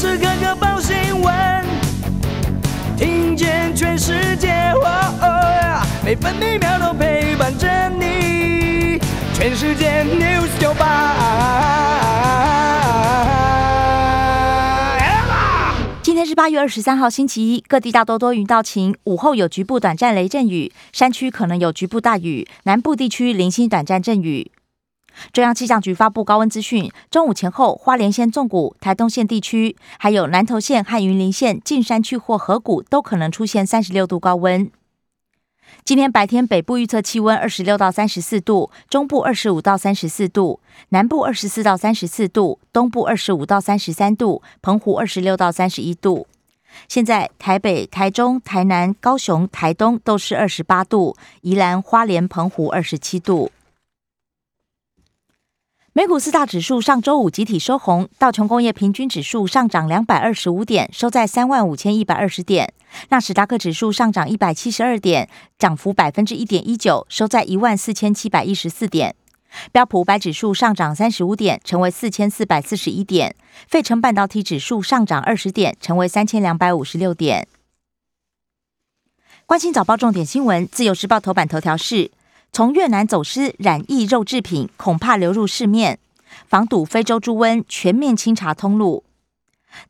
时刻刻报新闻，听见全世界，每分每秒都陪伴着你。全世界 news 九八。今天是八月二十三号，星期一，各地大多多云到晴，午后有局部短暂雷阵雨，山区可能有局部大雨，南部地区零星短暂阵雨。中央气象局发布高温资讯，中午前后，花莲县纵谷、台东县地区，还有南投县和云林县近山区或河谷，都可能出现三十六度高温。今天白天，北部预测气温二十六到三十四度，中部二十五到三十四度，南部二十四到三十四度，东部二十五到三十三度，澎湖二十六到三十一度。现在台北、台中、台南、高雄、台东都是二十八度，宜兰花莲、澎湖二十七度。美股四大指数上周五集体收红，道琼工业平均指数上涨两百二十五点，收在三万五千一百二十点；纳斯达克指数上涨一百七十二点，涨幅百分之一点一九，收在一万四千七百一十四点；标普五百指数上涨三十五点，成为四千四百四十一点；费城半导体指数上涨二十点，成为三千两百五十六点。关心早报重点新闻，自由时报头版头条是。从越南走私染疫肉制品，恐怕流入市面。防堵非洲猪瘟，全面清查通路。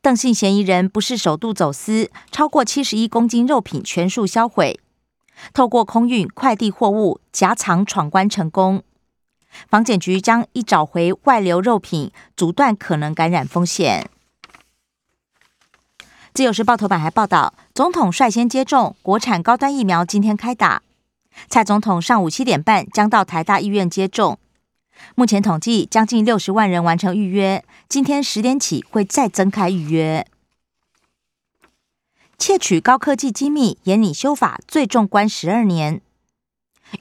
邓姓嫌疑人不是首度走私，超过七十一公斤肉品全数销毁。透过空运快递货物夹藏闯关成功。防检局将一找回外流肉品，阻断可能感染风险。自由时报头版还报道，总统率先接种国产高端疫苗，今天开打。蔡总统上午七点半将到台大医院接种，目前统计将近六十万人完成预约，今天十点起会再增开预约。窃取高科技机密，严拟修法，最重关十二年。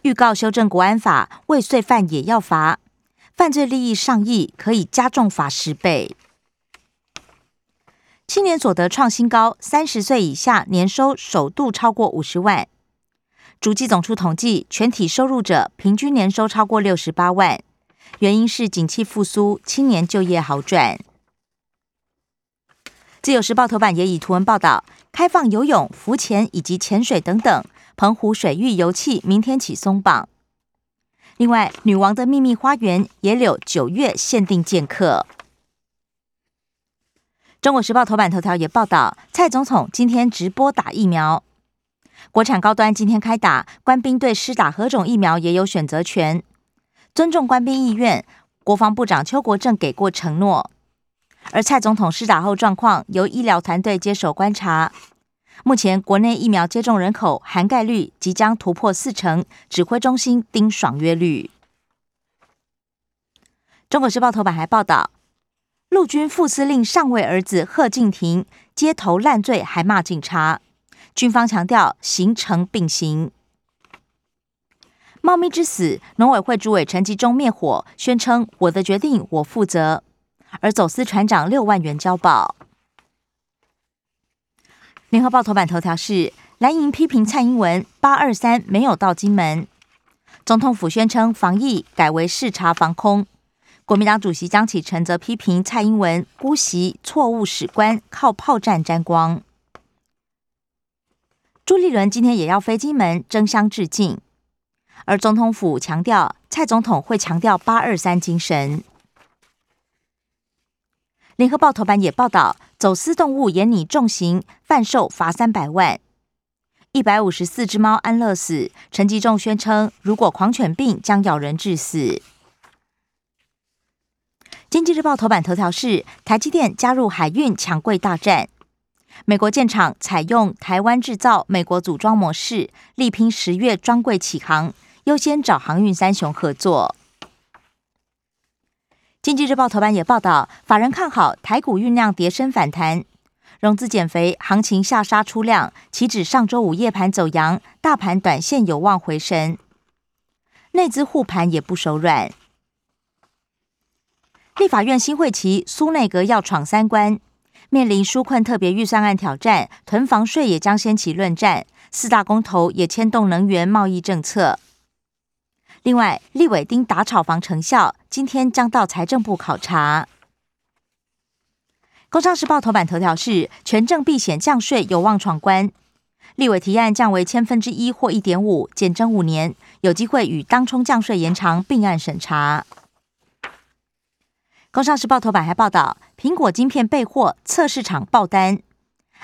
预告修正国安法，未遂犯也要罚，犯罪利益上亿，可以加重罚十倍。青年所得创新高，三十岁以下年收首度超过五十万。主计总处统计，全体收入者平均年收超过六十八万，原因是景气复苏，青年就业好转。自由时报头版也以图文报道，开放游泳、浮潜以及潜水等等，澎湖水域游憩明天起松绑。另外，女王的秘密花园也有九月限定见客。中国时报头版头条也报道，蔡总统今天直播打疫苗。国产高端今天开打，官兵对施打何种疫苗也有选择权，尊重官兵意愿。国防部长邱国正给过承诺，而蔡总统施打后状况由医疗团队接手观察。目前国内疫苗接种人口涵盖率即将突破四成，指挥中心丁爽约率。中国时报头版还报道，陆军副司令上尉儿子贺敬亭街头烂醉，还骂警察。军方强调，形成并行。猫咪之死，农委会主委陈吉忠灭火，宣称我的决定我负责。而走私船长六万元交保。联合报头版头条是蓝营批评蔡英文八二三没有到金门，总统府宣称防疫改为视察防空。国民党主席江启臣则批评蔡英文姑息错误史观，靠炮战沾光。朱立伦今天也要飞金门争相致敬，而总统府强调，蔡总统会强调八二三精神。联合报头版也报道，走私动物严拟重刑，贩售罚三百万。一百五十四只猫安乐死，陈吉仲宣称，如果狂犬病将咬人致死。经济日报头版头条是台积电加入海运抢柜大战。美国建厂采用台湾制造、美国组装模式，力拼十月专柜起航，优先找航运三雄合作。经济日报头版也报道，法人看好台股酝酿跌升反弹，融资减肥，行情下杀出量，岂止上周五夜盘走阳，大盘短线有望回升，内资护盘也不手软。立法院新会期，苏内阁要闯三关。面临纾困特别预算案挑战，囤房税也将掀起论战。四大公投也牵动能源贸易政策。另外，立委丁打炒房成效，今天将到财政部考察。工商时报头版头条是权证避险降税有望闯关，立委提案降为千分之一或一点五，减征五年，有机会与当冲降税延长并案审查。工商时报头版还报道，苹果晶片备货，测试厂爆单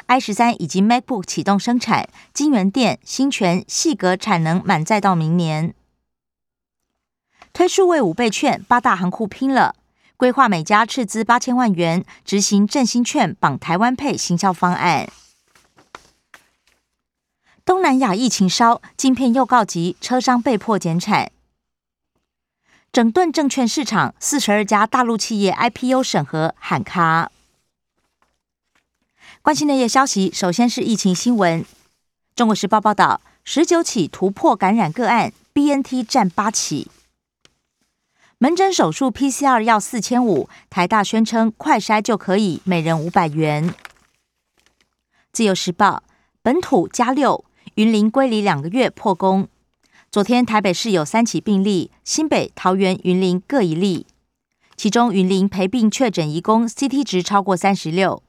，i 十三以及 MacBook 启动生产，金源电、新泉、细格产能满载到明年。推数位五倍券，八大行库拼了。规划每家斥资八千万元执行振兴券绑台湾配行销方案。东南亚疫情烧，晶片又告急，车商被迫减产。整顿证券市场，四十二家大陆企业 IPO 审核喊卡。关心内页消息，首先是疫情新闻。中国时报报道，十九起突破感染个案，BNT 占八起。门诊手术 PCR 要四千五，台大宣称快筛就可以，每人五百元。自由时报本土加六，云林归离两个月破功。昨天台北市有三起病例，新北、桃园、云林各一例，其中云林陪病确诊移工 CT 值超过三十六。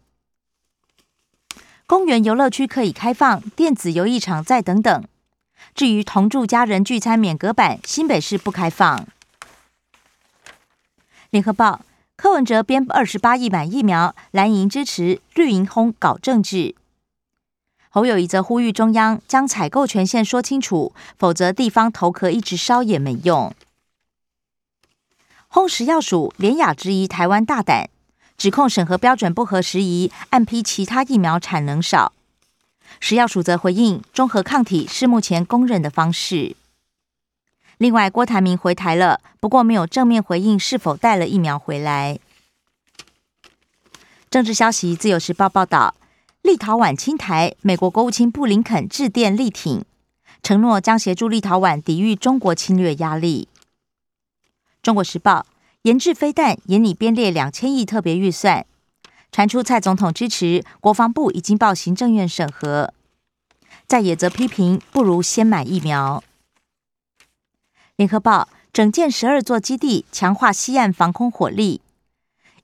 公园游乐区可以开放，电子游艺场再等等。至于同住家人聚餐免隔板，新北市不开放。联合报柯文哲编二十八亿买疫苗，蓝营支持，绿营轰搞政治。侯友谊则呼吁中央将采购权限说清楚，否则地方头壳一直烧也没用。轰食药署连雅质疑台湾大胆，指控审核标准不合时宜，暗批其他疫苗产能少。食药署则回应，中和抗体是目前公认的方式。另外，郭台铭回台了，不过没有正面回应是否带了疫苗回来。政治消息，《自由时报》报道，立陶宛侵台，美国国务卿布林肯致电力挺，承诺将协助立陶宛抵御中国侵略压力。《中国时报》研制飞弹，研拟编列两千亿特别预算，传出蔡总统支持，国防部已经报行政院审核。在野则批评，不如先买疫苗。联合报整建十二座基地，强化西岸防空火力。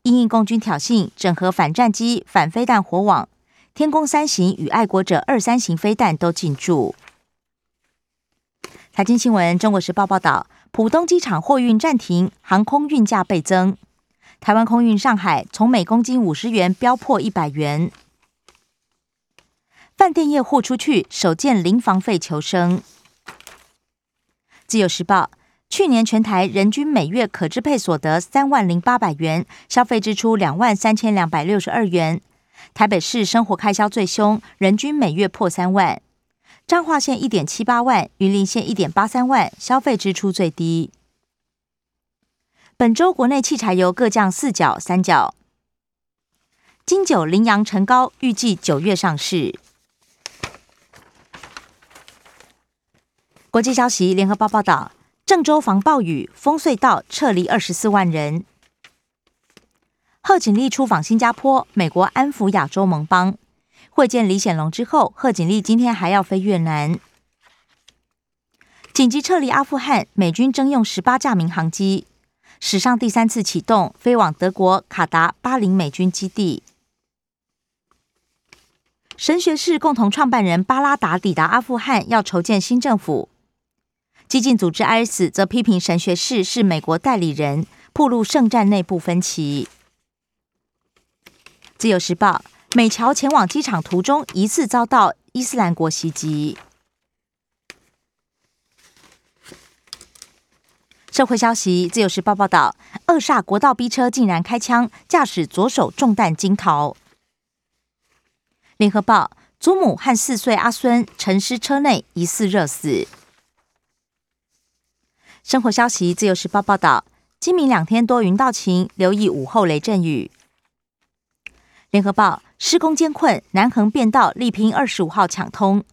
因应共军挑衅，整合反战机、反飞弹火网。天宫三型与爱国者二三型飞弹都进驻。财经新闻：中国时报报道，浦东机场货运暂停，航空运价倍增。台湾空运上海，从每公斤五十元飙破一百元。饭店业豁出去，首见零房费求生。自由时报，去年全台人均每月可支配所得三万零八百元，消费支出两万三千两百六十二元。台北市生活开销最凶，人均每月破三万。彰化县一点七八万，云林县一点八三万，消费支出最低。本周国内汽柴油各降四角、三角。金九羚羊成高，预计九月上市。国际消息，联合报报道，郑州防暴雨，封隧道撤离二十四万人。贺锦丽出访新加坡，美国安抚亚洲盟邦，会见李显龙之后，贺锦丽今天还要飞越南。紧急撤离阿富汗，美军征用十八架民航机，史上第三次启动，飞往德国卡达巴林美军基地。神学士共同创办人巴拉达抵达阿富汗，要筹建新政府。激进组织 IS 则批评神学士是美国代理人，暴露圣战内部分歧。自由时报：美侨前往机场途中疑似遭到伊斯兰国袭击。社会消息：自由时报报道，二煞国道逼车竟然开枪，驾驶左手中弹惊逃。联合报：祖母和四岁阿孙沉尸车内，疑似热死。生活消息：自由时报报道，今明两天多云到晴，留意午后雷阵雨。联合报施工艰困，南横便道力拼二十五号抢通，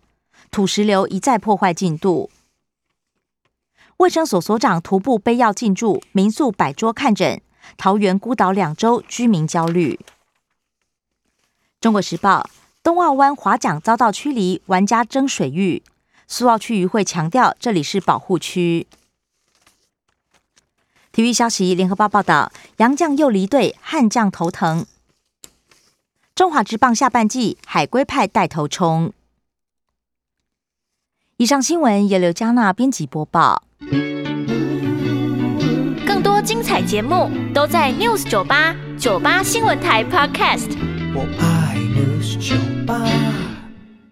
土石流一再破坏进度。卫生所所长徒步背药进驻民宿摆桌看诊，桃园孤岛两周居民焦虑。中国时报东澳湾划桨遭到驱离，玩家争水域，苏澳区渔会强调这里是保护区。体育消息：联合报报道，杨将又离队，悍将头疼。中华职棒下半季海龟派带头冲。以上新闻由刘嘉娜编辑播报。更多精彩节目都在 News 九八九八新闻台 Podcast。我爱 News 酒吧。